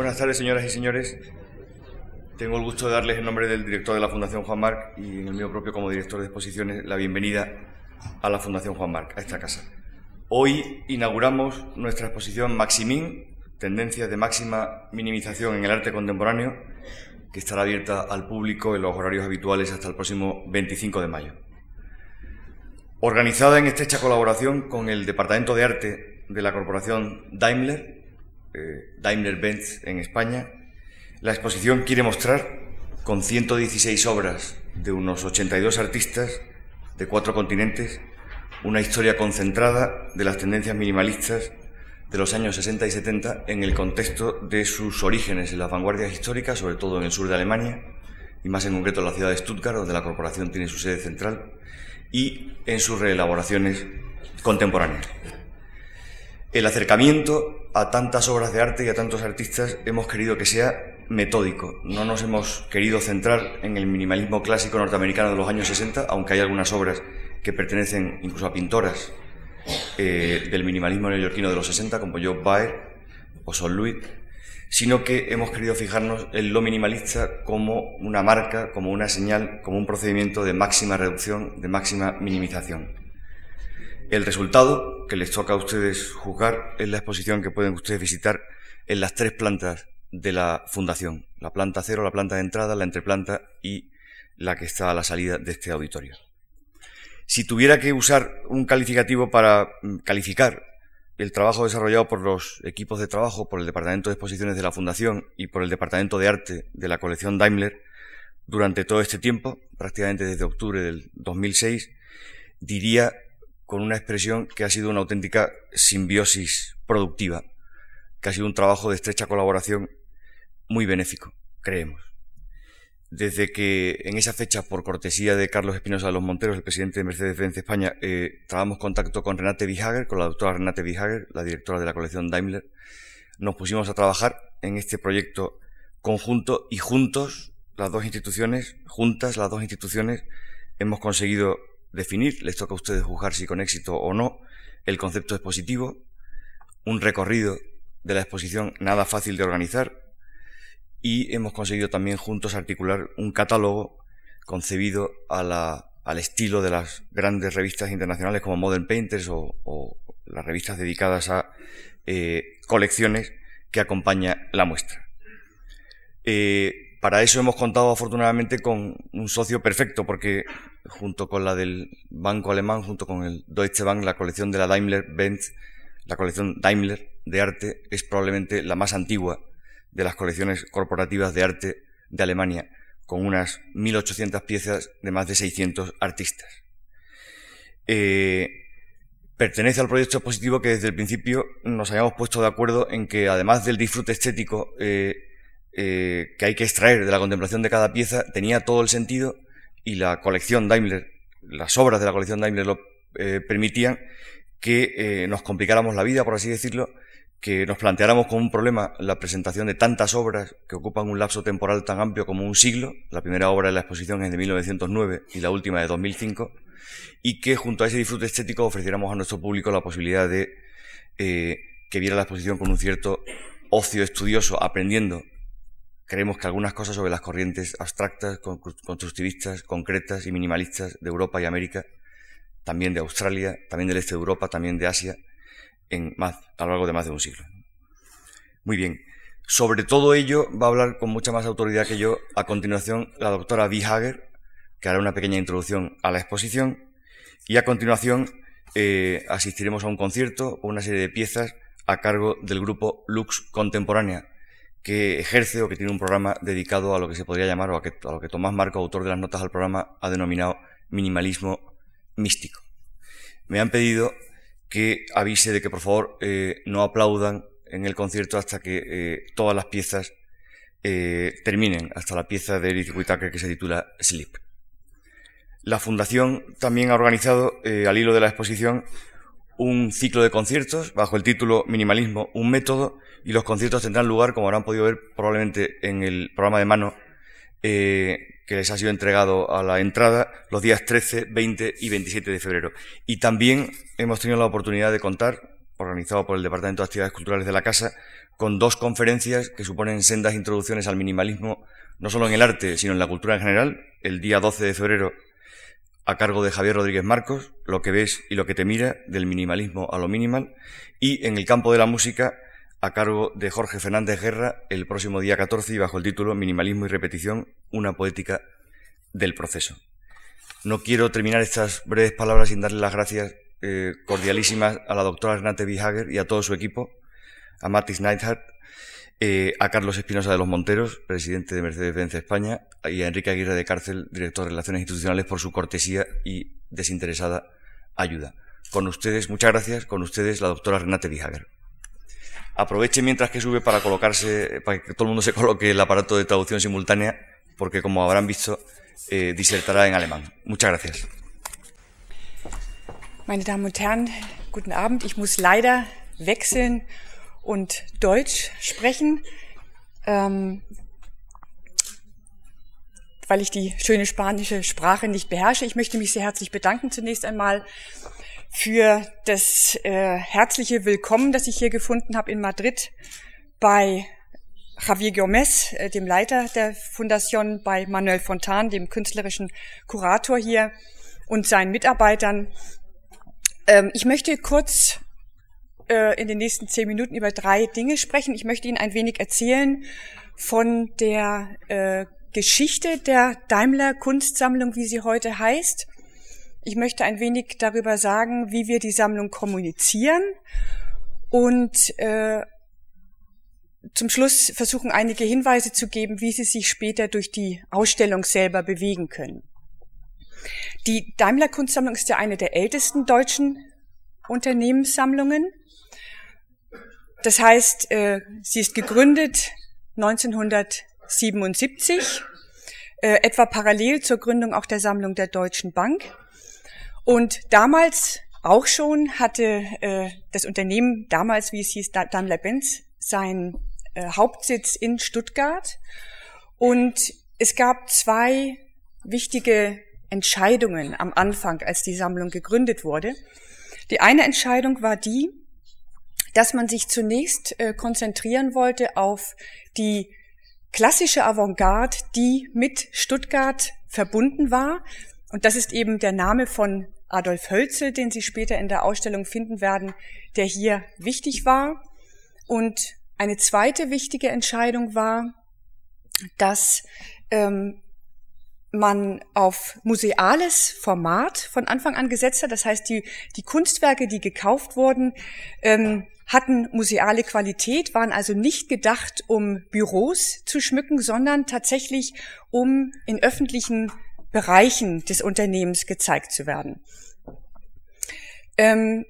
Buenas tardes, señoras y señores. Tengo el gusto de darles en nombre del director de la Fundación Juan Marc y en el mío propio como director de exposiciones la bienvenida a la Fundación Juan Marc, a esta casa. Hoy inauguramos nuestra exposición Maximín, tendencias de máxima minimización en el arte contemporáneo, que estará abierta al público en los horarios habituales hasta el próximo 25 de mayo. Organizada en estrecha colaboración con el Departamento de Arte de la Corporación Daimler, eh, Daimler-Benz en España, la exposición quiere mostrar, con 116 obras de unos 82 artistas de cuatro continentes, una historia concentrada de las tendencias minimalistas de los años 60 y 70 en el contexto de sus orígenes en las vanguardias históricas, sobre todo en el sur de Alemania, y más en concreto en la ciudad de Stuttgart, donde la corporación tiene su sede central, y en sus reelaboraciones contemporáneas. El acercamiento a tantas obras de arte y a tantos artistas hemos querido que sea metódico. No nos hemos querido centrar en el minimalismo clásico norteamericano de los años 60, aunque hay algunas obras que pertenecen incluso a pintoras eh, del minimalismo neoyorquino de los 60, como Joe Baer o Sol Louis, sino que hemos querido fijarnos en lo minimalista como una marca, como una señal, como un procedimiento de máxima reducción, de máxima minimización. El resultado que les toca a ustedes juzgar es la exposición que pueden ustedes visitar en las tres plantas de la fundación, la planta cero, la planta de entrada, la entreplanta y la que está a la salida de este auditorio. Si tuviera que usar un calificativo para mm, calificar el trabajo desarrollado por los equipos de trabajo, por el Departamento de Exposiciones de la Fundación y por el Departamento de Arte de la colección Daimler, durante todo este tiempo, prácticamente desde octubre del 2006, diría con una expresión que ha sido una auténtica simbiosis productiva, que ha sido un trabajo de estrecha colaboración muy benéfico, creemos. Desde que en esa fecha, por cortesía de Carlos Espinosa de los Monteros, el presidente de Mercedes-Benz España, eh, trabamos contacto con Renate Bihager, con la doctora Renate Bihager, la directora de la colección Daimler, nos pusimos a trabajar en este proyecto conjunto y juntos, las dos instituciones, juntas las dos instituciones, hemos conseguido definir, les toca a ustedes juzgar si con éxito o no, el concepto expositivo, un recorrido de la exposición nada fácil de organizar y hemos conseguido también juntos articular un catálogo concebido al estilo de las grandes revistas internacionales como Modern Painters o, las revistas dedicadas a eh, colecciones que acompaña la muestra. Eh, para eso hemos contado afortunadamente con un socio perfecto, porque junto con la del banco alemán, junto con el Deutsche Bank, la colección de la Daimler-Benz, la colección Daimler de arte, es probablemente la más antigua de las colecciones corporativas de arte de Alemania, con unas 1.800 piezas de más de 600 artistas. Eh, pertenece al proyecto expositivo que desde el principio nos hayamos puesto de acuerdo en que además del disfrute estético eh, eh, que hay que extraer de la contemplación de cada pieza tenía todo el sentido y la colección Daimler, las obras de la colección Daimler lo eh, permitían que eh, nos complicáramos la vida, por así decirlo, que nos planteáramos como un problema la presentación de tantas obras que ocupan un lapso temporal tan amplio como un siglo. La primera obra de la exposición es de 1909 y la última de 2005. Y que junto a ese disfrute estético ofreciéramos a nuestro público la posibilidad de que viera la exposición con un cierto ocio estudioso, aprendiendo Creemos que algunas cosas sobre las corrientes abstractas, constructivistas, concretas y minimalistas de Europa y América, también de Australia, también del este de Europa, también de Asia, en más, a lo largo de más de un siglo. Muy bien. Sobre todo ello va a hablar con mucha más autoridad que yo a continuación la doctora V. Hager, que hará una pequeña introducción a la exposición, y a continuación eh, asistiremos a un concierto con una serie de piezas a cargo del grupo Lux Contemporánea, que ejerce o que tiene un programa dedicado a lo que se podría llamar, o a, lo que Tomás Marco, autor de las notas al programa, ha denominado minimalismo místico. Me han pedido que avise de que por favor eh, no aplaudan en el concierto hasta que eh, todas las piezas eh, terminen, hasta la pieza de Eric Whitaker que se titula Sleep. La Fundación también ha organizado, al hilo de la exposición, un ciclo de conciertos bajo el título Minimalismo, un método, y los conciertos tendrán lugar, como habrán podido ver probablemente en el programa de mano eh, que les ha sido entregado a la entrada, los días 13, 20 y 27 de febrero. Y también hemos tenido la oportunidad de contar organizado por el Departamento de Actividades Culturales de la Casa, con dos conferencias que suponen sendas introducciones al minimalismo, no solo en el arte, sino en la cultura en general. El día 12 de febrero, a cargo de Javier Rodríguez Marcos, Lo que ves y lo que te mira, del minimalismo a lo minimal. Y en el campo de la música, a cargo de Jorge Fernández Guerra, el próximo día 14 y bajo el título Minimalismo y repetición, una poética del proceso. No quiero terminar estas breves palabras sin darle las gracias eh, cordialísimas a la doctora Renate Bihager y a todo su equipo, a Matis Neidhardt, eh, a Carlos Espinosa de los Monteros, presidente de Mercedes-Benz España, y a Enrique Aguirre de Cárcel, director de Relaciones Institucionales, por su cortesía y desinteresada ayuda. Con ustedes, muchas gracias, con ustedes la doctora Renate Bihager. Aproveche mientras que sube para colocarse, para que todo el mundo se coloque el aparato de traducción simultánea, porque como habrán visto, eh, disertará en alemán. Muchas gracias. Meine Damen und Herren, guten Abend. Ich muss leider wechseln und Deutsch sprechen, ähm, weil ich die schöne spanische Sprache nicht beherrsche. Ich möchte mich sehr herzlich bedanken zunächst einmal für das äh, herzliche Willkommen, das ich hier gefunden habe in Madrid bei Javier Gomez, äh, dem Leiter der Fundation, bei Manuel Fontan, dem künstlerischen Kurator hier und seinen Mitarbeitern. Ähm, ich möchte kurz äh, in den nächsten zehn Minuten über drei Dinge sprechen. Ich möchte Ihnen ein wenig erzählen von der äh, Geschichte der Daimler Kunstsammlung, wie sie heute heißt. Ich möchte ein wenig darüber sagen, wie wir die Sammlung kommunizieren und äh, zum Schluss versuchen einige Hinweise zu geben, wie sie sich später durch die Ausstellung selber bewegen können. Die Daimler Kunstsammlung ist ja eine der ältesten deutschen Unternehmenssammlungen. Das heißt, äh, sie ist gegründet 1977, äh, etwa parallel zur Gründung auch der Sammlung der Deutschen Bank. Und damals auch schon hatte äh, das Unternehmen, damals wie es hieß, Daimler-Benz, seinen Hauptsitz in Stuttgart. Und es gab zwei wichtige Entscheidungen am Anfang, als die Sammlung gegründet wurde. Die eine Entscheidung war die, dass man sich zunächst äh, konzentrieren wollte auf die klassische Avantgarde, die mit Stuttgart verbunden war. Und das ist eben der Name von Adolf Hölzel, den Sie später in der Ausstellung finden werden, der hier wichtig war. Und eine zweite wichtige Entscheidung war, dass ähm, man auf museales Format von Anfang an gesetzt hat. Das heißt, die, die Kunstwerke, die gekauft wurden, ähm, hatten museale Qualität, waren also nicht gedacht, um Büros zu schmücken, sondern tatsächlich, um in öffentlichen Bereichen des Unternehmens gezeigt zu werden. Ähm,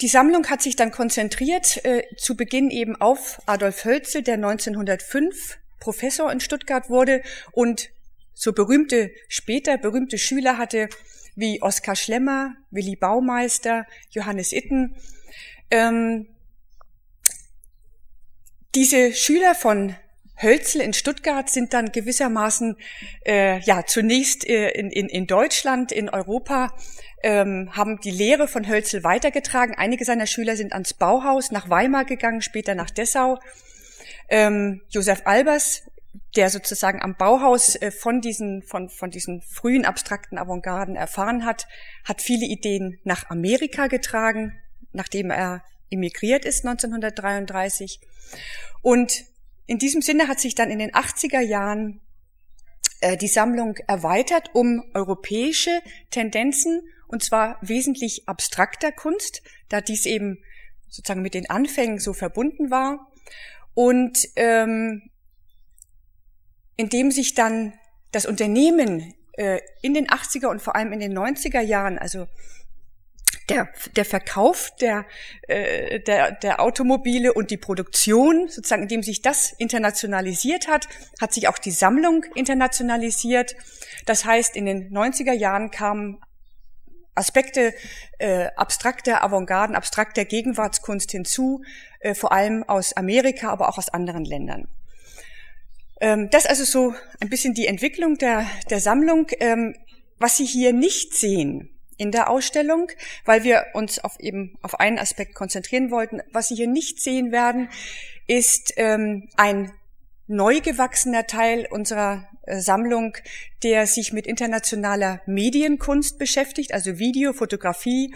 die Sammlung hat sich dann konzentriert, äh, zu Beginn eben auf Adolf Hölzel, der 1905 Professor in Stuttgart wurde und so berühmte, später berühmte Schüler hatte, wie Oskar Schlemmer, Willi Baumeister, Johannes Itten. Ähm, diese Schüler von Hölzel in Stuttgart sind dann gewissermaßen äh, ja zunächst äh, in, in, in Deutschland, in Europa, ähm, haben die Lehre von Hölzel weitergetragen. Einige seiner Schüler sind ans Bauhaus nach Weimar gegangen, später nach Dessau. Ähm, Josef Albers der sozusagen am Bauhaus äh, von diesen, von, von diesen frühen abstrakten Avantgarden erfahren hat, hat viele Ideen nach Amerika getragen, nachdem er emigriert ist 1933. Und in diesem Sinne hat sich dann in den 80er Jahren äh, die Sammlung erweitert um europäische Tendenzen, und zwar wesentlich abstrakter Kunst, da dies eben sozusagen mit den Anfängen so verbunden war. Und ähm, indem sich dann das Unternehmen äh, in den 80er und vor allem in den 90er Jahren, also der, der Verkauf der, äh, der, der Automobile und die Produktion, sozusagen, indem sich das internationalisiert hat, hat sich auch die Sammlung internationalisiert. Das heißt, in den 90er Jahren kamen Aspekte äh, abstrakter Avantgarden, abstrakter Gegenwartskunst hinzu, äh, vor allem aus Amerika, aber auch aus anderen Ländern. Ähm, das also so ein bisschen die Entwicklung der, der Sammlung. Ähm, was Sie hier nicht sehen, in der Ausstellung, weil wir uns auf eben auf einen Aspekt konzentrieren wollten. Was Sie hier nicht sehen werden, ist ähm, ein neu gewachsener Teil unserer äh, Sammlung, der sich mit internationaler Medienkunst beschäftigt, also Video, Fotografie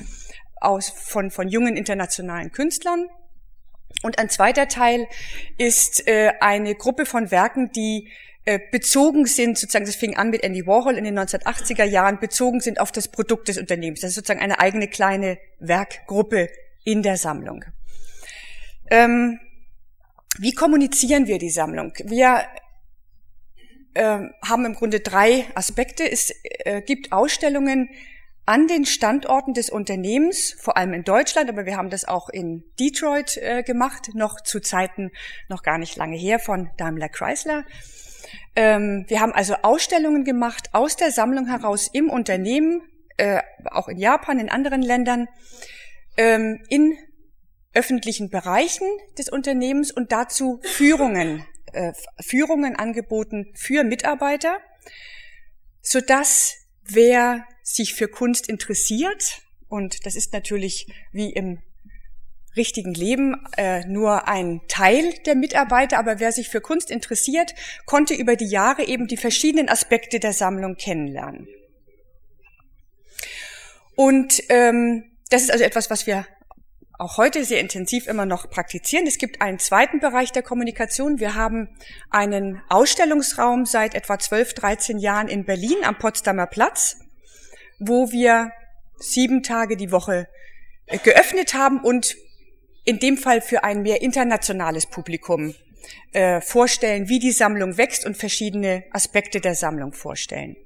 aus, von, von jungen internationalen Künstlern. Und ein zweiter Teil ist äh, eine Gruppe von Werken, die äh, bezogen sind, sozusagen, das fing an mit Andy Warhol in den 1980er Jahren, bezogen sind auf das Produkt des Unternehmens. Das ist sozusagen eine eigene kleine Werkgruppe in der Sammlung. Ähm, wie kommunizieren wir die Sammlung? Wir äh, haben im Grunde drei Aspekte. Es äh, gibt Ausstellungen an den Standorten des Unternehmens, vor allem in Deutschland, aber wir haben das auch in Detroit äh, gemacht, noch zu Zeiten noch gar nicht lange her von Daimler Chrysler. Ähm, wir haben also Ausstellungen gemacht aus der Sammlung heraus im Unternehmen, äh, auch in Japan, in anderen Ländern, ähm, in öffentlichen Bereichen des Unternehmens und dazu Führungen, äh, Führungen angeboten für Mitarbeiter, so dass wer sich für Kunst interessiert, und das ist natürlich wie im richtigen Leben äh, nur ein Teil der Mitarbeiter, aber wer sich für Kunst interessiert, konnte über die Jahre eben die verschiedenen Aspekte der Sammlung kennenlernen. Und ähm, das ist also etwas, was wir auch heute sehr intensiv immer noch praktizieren. Es gibt einen zweiten Bereich der Kommunikation. Wir haben einen Ausstellungsraum seit etwa 12, 13 Jahren in Berlin am Potsdamer Platz, wo wir sieben Tage die Woche äh, geöffnet haben und in dem Fall für ein mehr internationales Publikum äh, vorstellen, wie die Sammlung wächst und verschiedene Aspekte der Sammlung vorstellen.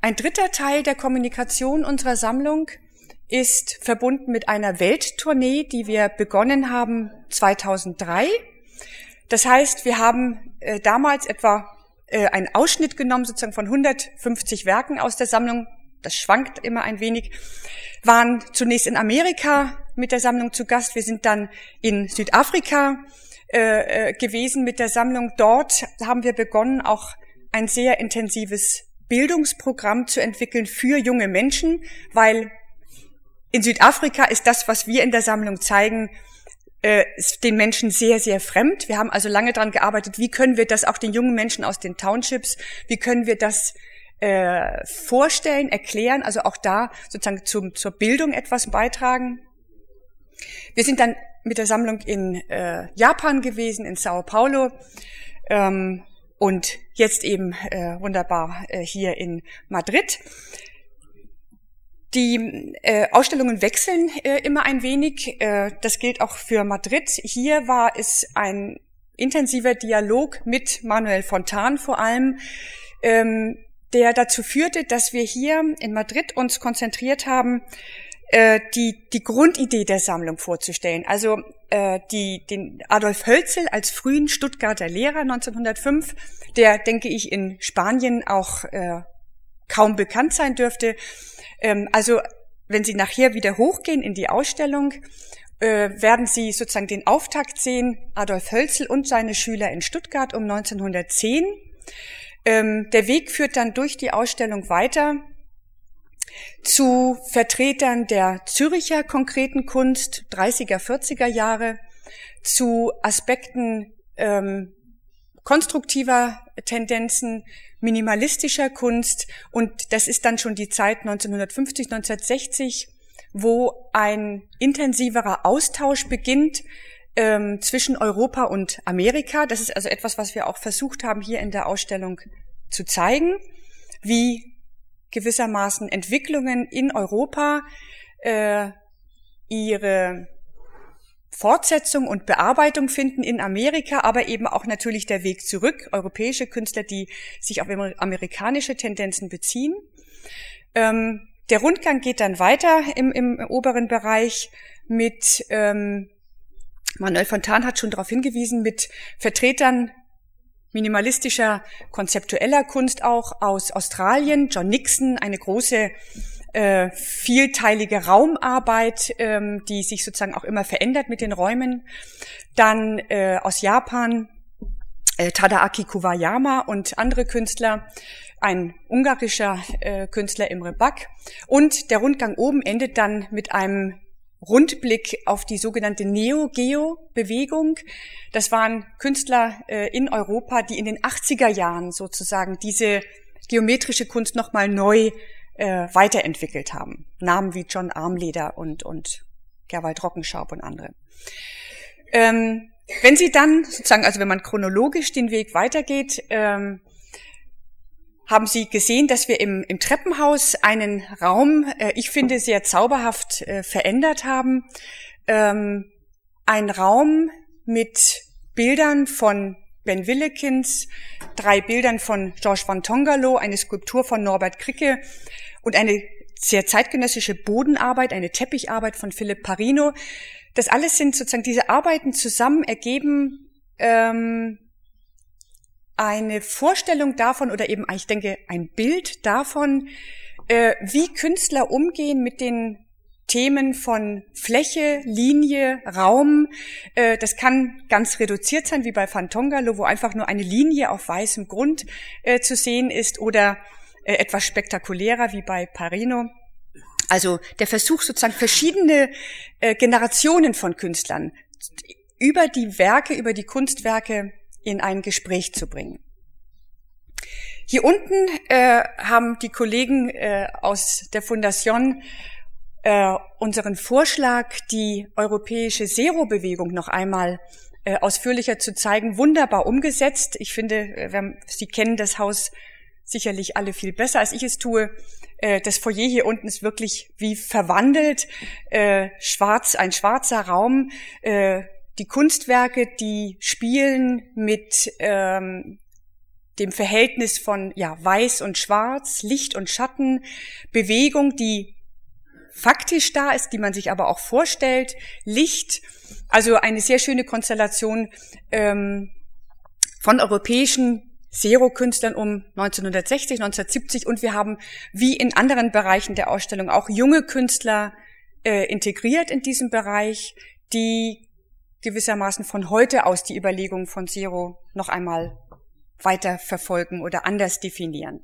Ein dritter Teil der Kommunikation unserer Sammlung ist verbunden mit einer Welttournee, die wir begonnen haben 2003. Das heißt, wir haben äh, damals etwa äh, einen Ausschnitt genommen, sozusagen von 150 Werken aus der Sammlung. Das schwankt immer ein wenig waren zunächst in Amerika mit der Sammlung zu Gast. Wir sind dann in Südafrika äh, äh, gewesen mit der Sammlung. Dort haben wir begonnen, auch ein sehr intensives Bildungsprogramm zu entwickeln für junge Menschen, weil in Südafrika ist das, was wir in der Sammlung zeigen, äh, den Menschen sehr, sehr fremd. Wir haben also lange daran gearbeitet, wie können wir das auch den jungen Menschen aus den Townships, wie können wir das äh, vorstellen, erklären, also auch da sozusagen zum, zur Bildung etwas beitragen. Wir sind dann mit der Sammlung in äh, Japan gewesen, in Sao Paulo ähm, und jetzt eben äh, wunderbar äh, hier in Madrid. Die äh, Ausstellungen wechseln äh, immer ein wenig. Äh, das gilt auch für Madrid. Hier war es ein intensiver Dialog mit Manuel Fontan vor allem, ähm, der dazu führte, dass wir hier in Madrid uns konzentriert haben, äh, die, die Grundidee der Sammlung vorzustellen. Also äh, die, den Adolf Hölzel als frühen Stuttgarter Lehrer 1905, der, denke ich, in Spanien auch äh, kaum bekannt sein dürfte. Ähm, also wenn Sie nachher wieder hochgehen in die Ausstellung, äh, werden Sie sozusagen den Auftakt sehen, Adolf Hölzel und seine Schüler in Stuttgart um 1910. Ähm, der Weg führt dann durch die Ausstellung weiter zu Vertretern der Züricher konkreten Kunst 30er, 40er Jahre, zu Aspekten ähm, konstruktiver Tendenzen, minimalistischer Kunst und das ist dann schon die Zeit 1950, 1960, wo ein intensiverer Austausch beginnt ähm, zwischen Europa und Amerika. Das ist also etwas, was wir auch versucht haben, hier in der Ausstellung zu zeigen, wie gewissermaßen Entwicklungen in Europa äh, ihre Fortsetzung und Bearbeitung finden in Amerika, aber eben auch natürlich der Weg zurück, europäische Künstler, die sich auf amerikanische Tendenzen beziehen. Ähm, der Rundgang geht dann weiter im, im oberen Bereich mit ähm, Manuel Fontan hat schon darauf hingewiesen, mit Vertretern minimalistischer, konzeptueller Kunst auch aus Australien, John Nixon, eine große äh, vielteilige Raumarbeit, ähm, die sich sozusagen auch immer verändert mit den Räumen. Dann äh, aus Japan äh, Tadaaki Kuwayama und andere Künstler ein ungarischer äh, Künstler Imre Back. Und der Rundgang oben endet dann mit einem Rundblick auf die sogenannte Neo-Geo-Bewegung. Das waren Künstler äh, in Europa, die in den 80er Jahren sozusagen diese geometrische Kunst nochmal neu äh, weiterentwickelt haben. Namen wie John Armleder und, und Gerwald Rockenschaub und andere. Ähm, wenn Sie dann sozusagen, also wenn man chronologisch den Weg weitergeht, ähm, haben Sie gesehen, dass wir im, im Treppenhaus einen Raum, äh, ich finde, sehr zauberhaft äh, verändert haben. Ähm, ein Raum mit Bildern von Ben Willekins, drei Bildern von Georges van Tongalo, eine Skulptur von Norbert Kricke und eine sehr zeitgenössische Bodenarbeit, eine Teppicharbeit von Philipp Parino. Das alles sind sozusagen diese Arbeiten zusammen ergeben ähm, eine Vorstellung davon oder eben, ich denke, ein Bild davon, äh, wie Künstler umgehen mit den Themen von Fläche, Linie, Raum. Äh, das kann ganz reduziert sein, wie bei Fantongalo, wo einfach nur eine Linie auf weißem Grund äh, zu sehen ist, oder äh, etwas spektakulärer, wie bei Parino. Also der Versuch, sozusagen verschiedene äh, Generationen von Künstlern über die Werke, über die Kunstwerke in ein Gespräch zu bringen. Hier unten äh, haben die Kollegen äh, aus der Fundation äh, unseren Vorschlag, die europäische Zero-Bewegung noch einmal äh, ausführlicher zu zeigen, wunderbar umgesetzt. Ich finde, äh, Sie kennen das Haus sicherlich alle viel besser, als ich es tue. Äh, das Foyer hier unten ist wirklich wie verwandelt, äh, schwarz, ein schwarzer Raum. Äh, die Kunstwerke, die spielen mit ähm, dem Verhältnis von ja, Weiß und Schwarz, Licht und Schatten, Bewegung, die faktisch da ist, die man sich aber auch vorstellt, Licht, also eine sehr schöne Konstellation ähm, von europäischen Zero-Künstlern um 1960, 1970 und wir haben wie in anderen Bereichen der Ausstellung auch junge Künstler äh, integriert in diesem Bereich, die gewissermaßen von heute aus die Überlegung von Zero noch einmal weiter verfolgen oder anders definieren.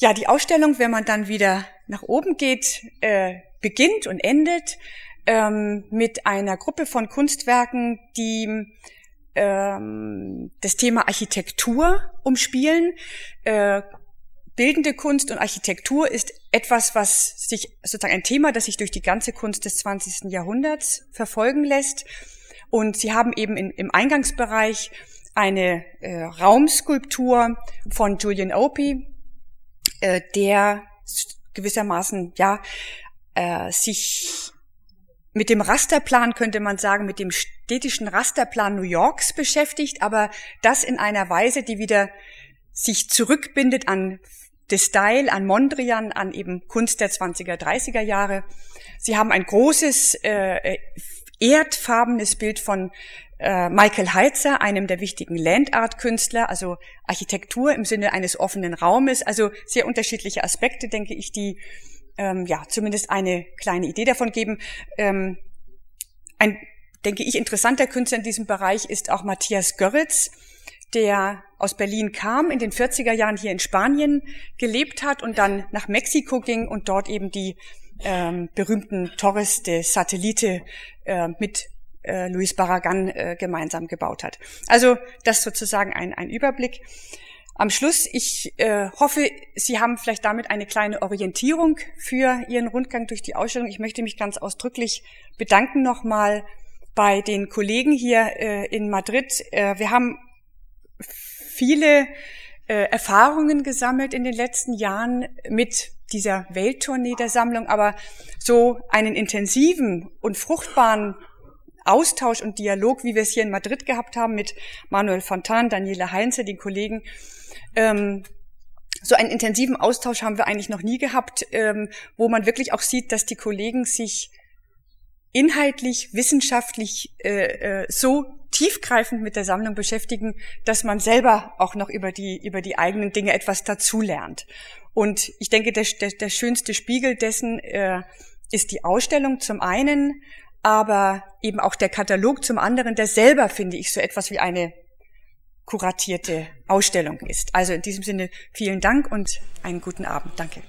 Ja, die Ausstellung, wenn man dann wieder nach oben geht, äh, beginnt und endet ähm, mit einer Gruppe von Kunstwerken, die ähm, das Thema Architektur umspielen. Äh, bildende Kunst und Architektur ist etwas, was sich sozusagen ein Thema, das sich durch die ganze Kunst des 20. Jahrhunderts verfolgen lässt. Und sie haben eben in, im Eingangsbereich eine äh, Raumskulptur von Julian Opie, äh, der gewissermaßen ja äh, sich mit dem Rasterplan könnte man sagen, mit dem städtischen Rasterplan New Yorks beschäftigt, aber das in einer Weise, die wieder sich zurückbindet an de Style, an Mondrian, an eben Kunst der 20er, 30er Jahre. Sie haben ein großes äh, erdfarbenes Bild von äh, Michael Heitzer, einem der wichtigen Landart-Künstler, also Architektur im Sinne eines offenen Raumes, also sehr unterschiedliche Aspekte, denke ich, die ähm, ja zumindest eine kleine Idee davon geben. Ähm, ein, denke ich, interessanter Künstler in diesem Bereich ist auch Matthias Görritz, der aus Berlin kam, in den 40er Jahren hier in Spanien gelebt hat und dann nach Mexiko ging und dort eben die ähm, berühmten Torres de Satellite äh, mit äh, Luis Barragan äh, gemeinsam gebaut hat. Also das sozusagen ein, ein Überblick. Am Schluss, ich äh, hoffe, Sie haben vielleicht damit eine kleine Orientierung für Ihren Rundgang durch die Ausstellung. Ich möchte mich ganz ausdrücklich bedanken nochmal bei den Kollegen hier äh, in Madrid. Äh, wir haben viele äh, Erfahrungen gesammelt in den letzten Jahren mit dieser Welttournee der Sammlung, aber so einen intensiven und fruchtbaren Austausch und Dialog, wie wir es hier in Madrid gehabt haben mit Manuel Fontan, Daniela Heinze, den Kollegen. Ähm, so einen intensiven Austausch haben wir eigentlich noch nie gehabt, ähm, wo man wirklich auch sieht, dass die Kollegen sich inhaltlich, wissenschaftlich äh, äh, so tiefgreifend mit der Sammlung beschäftigen, dass man selber auch noch über die, über die eigenen Dinge etwas dazulernt. Und ich denke, der, der, der schönste Spiegel dessen äh, ist die Ausstellung zum einen, aber eben auch der Katalog zum anderen, der selber, finde ich, so etwas wie eine kuratierte Ausstellung ist. Also in diesem Sinne vielen Dank und einen guten Abend. Danke.